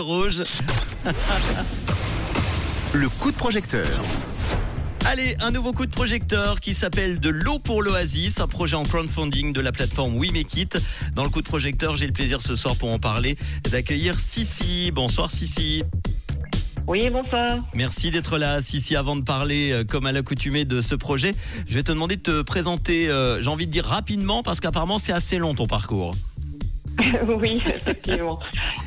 Rouge. Le coup de projecteur. Allez, un nouveau coup de projecteur qui s'appelle De l'eau pour l'oasis, un projet en crowdfunding de la plateforme We Make It. Dans le coup de projecteur, j'ai le plaisir ce soir pour en parler d'accueillir Sissi. Bonsoir Sissi. Oui, bonsoir. Merci d'être là, Sissi. Avant de parler, euh, comme à l'accoutumée, de ce projet, je vais te demander de te présenter, euh, j'ai envie de dire rapidement, parce qu'apparemment c'est assez long ton parcours. oui, effectivement.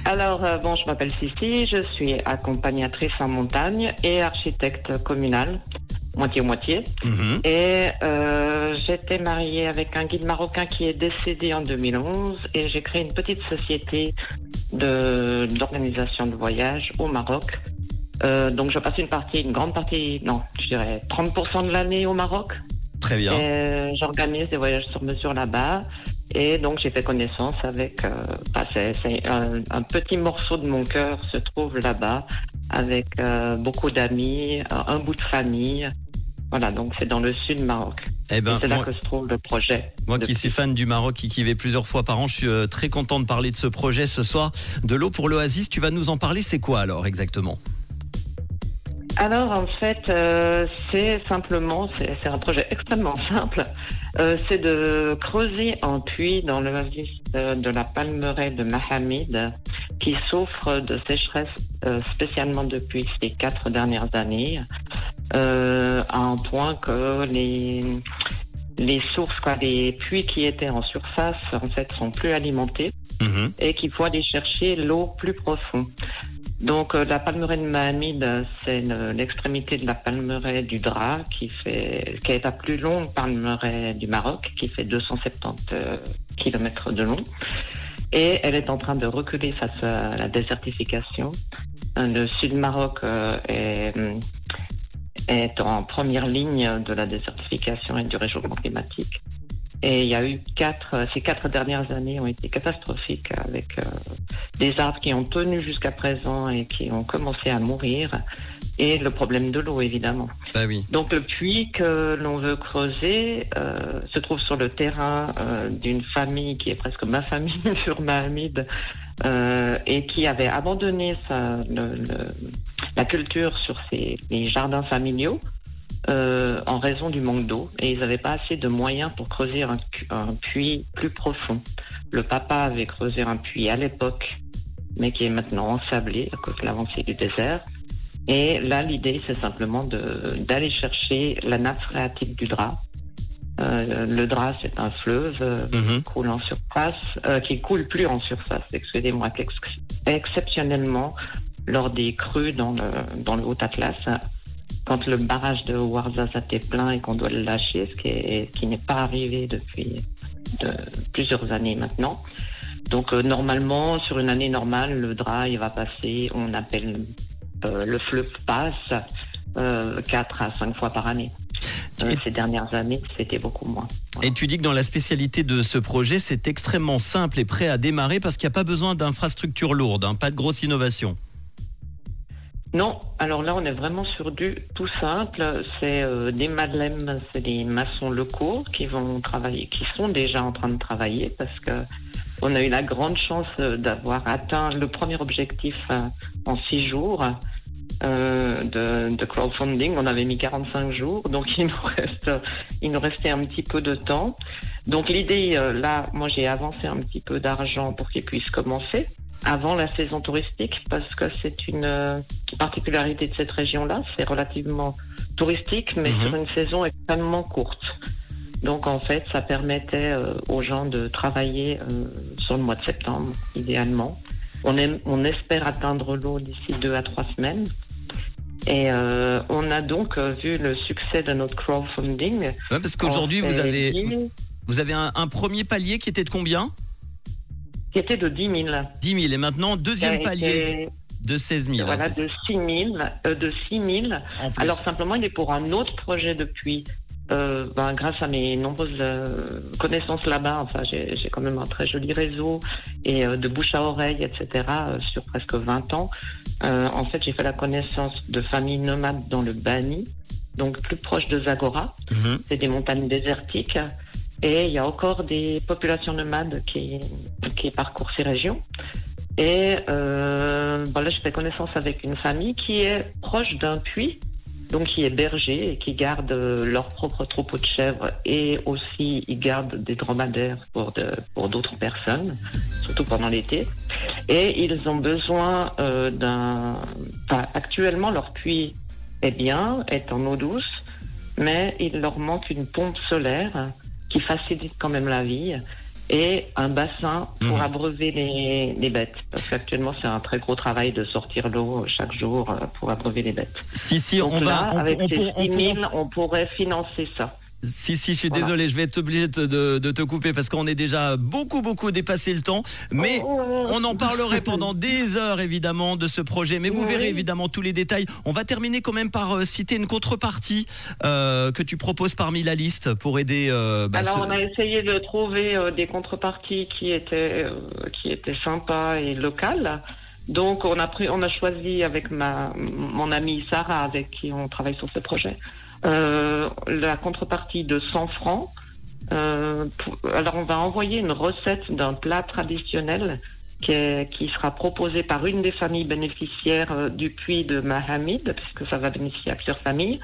Alors, euh, bon, je m'appelle Sissi, je suis accompagnatrice en montagne et architecte communal, moitié-moitié. Mhm. Et euh, j'étais mariée avec un guide marocain qui est décédé en 2011 et j'ai créé une petite société de d'organisation de voyage au Maroc. Euh, donc, je passe une partie, une grande partie, non, je dirais 30% de l'année au Maroc. Très bien. J'organise des voyages sur mesure là-bas. Et donc j'ai fait connaissance avec, euh, bah, c'est, c'est un, un petit morceau de mon cœur se trouve là-bas, avec euh, beaucoup d'amis, un, un bout de famille. Voilà, donc c'est dans le sud Maroc. Eh Et ben, c'est là que se trouve le projet. moi qui suis fan du Maroc et qui y vais plusieurs fois par an, je suis euh, très content de parler de ce projet ce soir. De l'eau pour l'oasis, tu vas nous en parler, c'est quoi alors exactement? Alors en fait, euh, c'est simplement, c'est un projet extrêmement simple. Euh, c'est de creuser un puits dans l'oasis de, de la palmeraie de Mahamid, qui souffre de sécheresse euh, spécialement depuis ces quatre dernières années, euh, à un point que les les sources, quoi, les puits qui étaient en surface, en fait, sont plus alimentés Mhm. et qu'il faut aller chercher l'eau plus profonde. Donc euh, la palmeraie de Mahamid, euh, c'est le- l'extrémité de la palmeraie du Dra qui est la plus longue palmeraie du Maroc, qui fait 270 km de long. Et elle est en train de reculer face à la désertification. Euh, Le sud Maroc euh, est en première ligne de la désertification et du réchauffement climatique. Et il y a eu quatre, euh, ces quatre dernières années ont été catastrophiques avec euh, des arbres qui ont tenu jusqu'à présent et qui ont commencé à mourir et le problème de l'eau évidemment. Bah oui. Donc le puits que l'on veut creuser euh, se trouve sur le terrain euh, d'une famille qui est presque ma famille sur Mahamid euh, et qui avait abandonné sa, le- le- la culture sur ses, les jardins familiaux euh, en raison du manque d'eau et ils n'avaient pas assez de moyens pour creuser un, pu- un puits plus profond. Le papa avait creusé un puits à l'époque, mais qui est maintenant ensablé à cause de l'avancée du désert. Et là, l'idée, c'est simplement d'aller chercher la nappe phréatique du drap. Euh, le drap, c'est un fleuve euh, qui coule en surface, euh, qui coule plus en surface, excusez-moi, exceptionnellement lors des crues dans le, dans le Haut-Atlas, quand le barrage de Ouarzazate est plein et qu'on doit le lâcher, ce qui est- qui n'est pas arrivé depuis de- plusieurs années maintenant. Donc euh, normalement, sur une année normale, le drap, il va passer, on appelle euh, le fleuve passe, euh, 4 à 5 fois par année. Euh, Et- ces dernières années, c'était beaucoup moins. Et tu dis que dans la spécialité de ce projet, c'est extrêmement simple et prêt à démarrer parce qu'il n'y a pas besoin d'infrastructures lourdes, hein, pas de grosse innovation. Non, alors là, on est vraiment sur du tout simple. C'est euh, des madeleines, c'est des maçons locaux qui vont travailler, qui sont déjà en train de travailler parce que on a eu la grande chance d'avoir atteint le premier objectif euh, en six jours euh, de, de crowdfunding. On avait mis 45 jours, donc il nous reste, il nous restait un petit peu de temps. Donc l'idée, euh, là, moi j'ai avancé un petit peu d'argent pour qu'ils puissent commencer avant la saison touristique parce que c'est une euh, particularité de cette région-là. C'est relativement touristique, mais Mhm. sur une saison extrêmement courte. Donc en fait, ça permettait euh, aux gens de travailler euh, sur le mois de septembre, idéalement. On, aime- on espère atteindre l'eau d'ici deux à trois semaines. Et euh, on a donc vu le succès de notre crowdfunding. Ouais, parce qu'aujourd'hui, vous avez, dit- vous avez un, un premier palier qui était de combien? Qui était de 10 000. 10 000. Et maintenant, deuxième palier de 16 000. hein, Voilà, c'est de 6 000. euh, de 6 000. ça, en plus. Alors simplement, il est pour un autre projet depuis. Euh, ben, grâce à mes nombreuses euh, connaissances là-bas, enfin, j'ai quand même un très joli réseau et euh, de bouche à oreille, etc. euh, sur presque 20 ans. Euh, en fait, j'ai fait la connaissance de familles nomades dans le Bani, donc plus proche de Zagora. Mhm. C'est des montagnes désertiques. Et il y a encore des populations nomades qui, qui parcourent ces régions. Et euh, bon, là, je fais connaissance avec une famille qui est proche d'un puits, donc qui est berger et qui garde leur propre troupeau de chèvres et aussi ils gardent des dromadaires pour de, pour d'autres personnes, surtout pendant l'été. Et ils ont besoin euh, d'un. Enfin, actuellement, leur puits est bien, est en eau douce, mais il leur manque une pompe solaire qui facilite quand même la vie et un bassin pour Mhm. abreuver les, les bêtes. Parce qu'actuellement, c'est un très gros travail de sortir l'eau chaque jour euh, pour abreuver les bêtes. Si, si, Donc on là, va. On, avec on ces on 6 pour- 000, on pourrait financer ça. Si, si, je suis Voilà. désolé, je vais être obligé de, de- de te couper parce qu'on est déjà beaucoup, beaucoup dépassé le temps. Mais Oh, oh, oh. on en parlerait pendant des heures, évidemment, de ce projet. Mais vous Oui. verrez, évidemment, tous les détails. On va terminer quand même par euh, citer une contrepartie euh, que tu proposes parmi la liste pour aider. euh, bah, Alors, ce- on a essayé de trouver des contreparties qui étaient, qui étaient sympas et locales. Donc, on a, pris, on a choisi avec ma, mon amie Sarah, avec qui on travaille sur ce projet, la contrepartie de 100 francs. Euh, alors, on va envoyer une recette d'un plat traditionnel qui, qui sera proposé par une des familles bénéficiaires euh, du puits de Mahamid, puisque ça va bénéficier à plusieurs familles,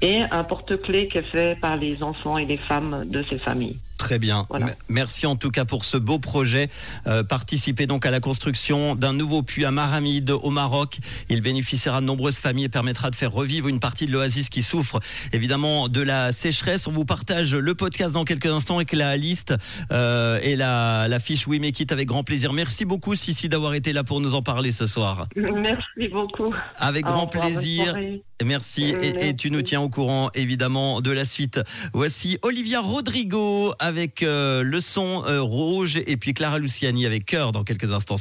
et un porte-clés qui est fait par les enfants et les femmes de ces familles. Très bien. Voilà. Merci en tout cas pour ce beau projet. Euh, participer donc à la construction d'un nouveau puits à Maramide au Maroc. Il bénéficiera de nombreuses familles et permettra de faire revivre une partie de l'oasis qui souffre évidemment de la sécheresse. On vous partage le podcast dans quelques instants avec la liste euh, et la, la fiche We Make It avec grand plaisir. Merci beaucoup Sissi d'avoir été là pour nous en parler ce soir. Merci beaucoup. Avec Au grand revoir, plaisir. Merci et, et tu nous tiens courant évidemment de la suite. Voici Olivia Rodrigo avec euh, le son euh, rouge et puis Clara Luciani avec cœur dans quelques instants